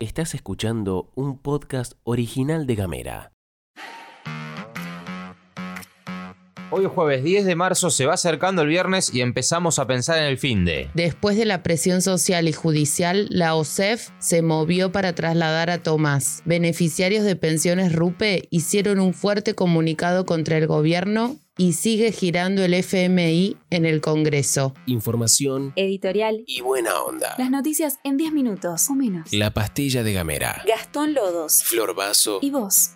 Estás escuchando un podcast original de Gamera. Hoy jueves 10 de marzo se va acercando el viernes y empezamos a pensar en el fin de. Después de la presión social y judicial, la OSEF se movió para trasladar a Tomás. Beneficiarios de pensiones RUPE hicieron un fuerte comunicado contra el gobierno y sigue girando el FMI en el Congreso. Información, Editorial. y buena onda. Las noticias en 10 minutos o menos. La pastilla de Gamera. Gastón Lodos. Flor Vaso. Y vos.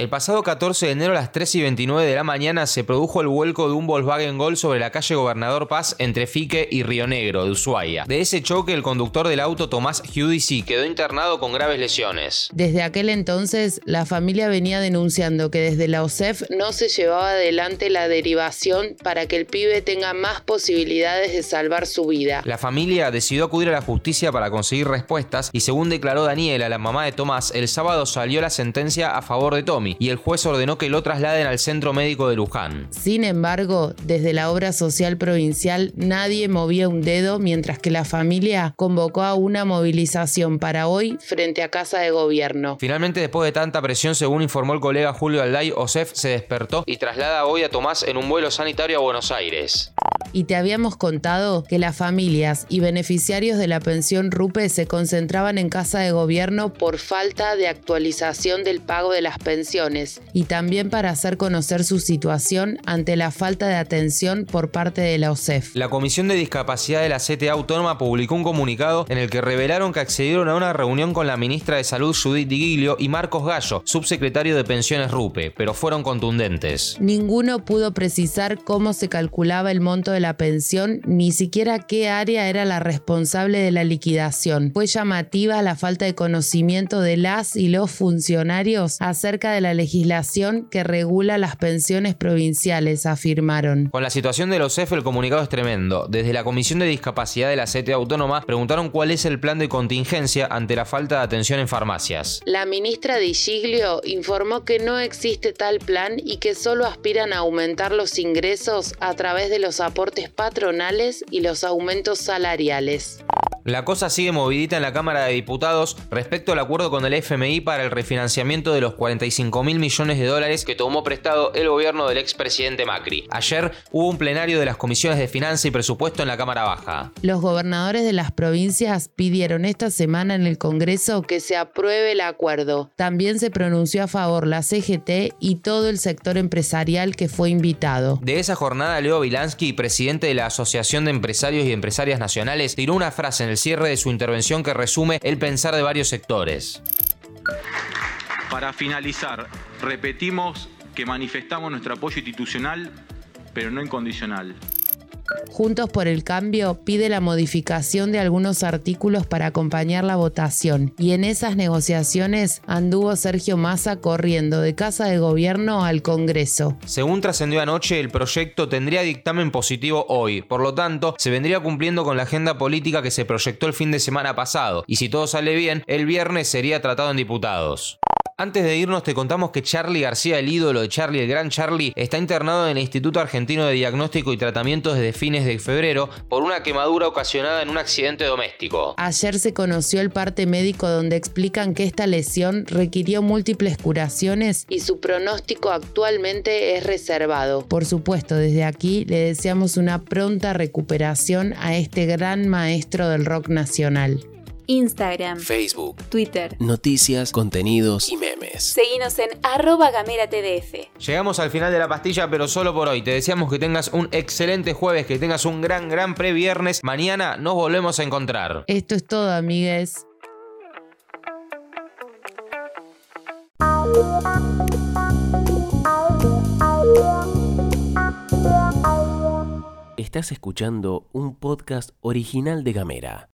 El pasado 14 de enero a las 3 y 29 de la mañana se produjo el vuelco de un Volkswagen Gol sobre la calle Gobernador Paz entre Fique y Río Negro, de Ushuaia. De ese choque, el conductor del auto Tomás Giudici quedó internado con graves lesiones. Desde aquel entonces, la familia venía denunciando que desde la OSEF no se llevaba adelante la derivación para que el pibe tenga más posibilidades de salvar su vida. La familia decidió acudir a la justicia para conseguir respuestas y según declaró Daniela, la mamá de Tomás, el sábado salió la sentencia a favor de Tommy y el juez ordenó que lo trasladen al centro médico de Luján. Sin embargo, desde la obra social provincial nadie movía un dedo mientras que la familia convocó a una movilización para hoy frente a Casa de Gobierno. Finalmente, después de tanta presión, según informó el colega Julio Alday, OSEF se despertó y traslada hoy a Tomás en un vuelo sanitario a Buenos Aires. Y te habíamos contado que las familias y beneficiarios de la pensión RUPE se concentraban en Casa de Gobierno por falta de actualización del pago de las pensiones y también para hacer conocer su situación ante la falta de atención por parte de la OSEF. La Comisión de Discapacidad de la CTA Autónoma publicó un comunicado en el que revelaron que accedieron a una reunión con la ministra de Salud Judith Di Giglio y Marcos Gallo, subsecretario de Pensiones RUPE, pero fueron contundentes. Ninguno pudo precisar cómo se calculaba el monto de la pensión, ni siquiera qué área era la responsable de la liquidación. Fue llamativa la falta de conocimiento de las y los funcionarios acerca de la legislación que regula las pensiones provinciales, afirmaron. Con la situación de los CEF el comunicado es tremendo. Desde la Comisión de Discapacidad de la CTA Autónoma preguntaron cuál es el plan de contingencia ante la falta de atención en farmacias. La ministra Di Giglio informó que no existe tal plan y que solo aspiran a aumentar los ingresos a través de los aportes patronales y los aumentos salariales. La cosa sigue movidita en la Cámara de Diputados respecto al acuerdo con el FMI para el refinanciamiento de los 45 mil millones de dólares que tomó prestado el gobierno del expresidente Macri. Ayer hubo un plenario de las comisiones de Finanza y Presupuesto en la Cámara Baja. Los gobernadores de las provincias pidieron esta semana en el Congreso que se apruebe el acuerdo. También se pronunció a favor la CGT y todo el sector empresarial que fue invitado. De esa jornada, Leo Vilansky, presidente de la Asociación de Empresarios y Empresarias Nacionales, tiró una frase en el cierre de su intervención que resume el pensar de varios sectores. Para finalizar, repetimos que manifestamos nuestro apoyo institucional, pero no incondicional. Juntos por el Cambio pide la modificación de algunos artículos para acompañar la votación y en esas negociaciones anduvo Sergio Massa corriendo de Casa de Gobierno al Congreso. Según trascendió anoche, el proyecto tendría dictamen positivo hoy, por lo tanto, se vendría cumpliendo con la agenda política que se proyectó el fin de semana pasado, y si todo sale bien, el viernes sería tratado en diputados. Antes de irnos te contamos que Charlie García, el ídolo de Charlie, el gran Charlie, está internado en el Instituto Argentino de Diagnóstico y Tratamiento desde fines de febrero por una quemadura ocasionada en un accidente doméstico. Ayer se conoció el parte médico donde explican que esta lesión requirió múltiples curaciones y su pronóstico actualmente es reservado. Por supuesto, desde aquí le deseamos una pronta recuperación a este gran maestro del rock nacional. Instagram, Facebook, Twitter. noticias, contenidos y memes. Seguinos en arroba gameratdf. Llegamos al final de la pastilla, pero solo por hoy. Te deseamos que tengas un excelente jueves, que tengas un gran, gran previernes. Mañana nos volvemos a encontrar. Esto es todo, amigues. Estás escuchando un podcast original de Gamera.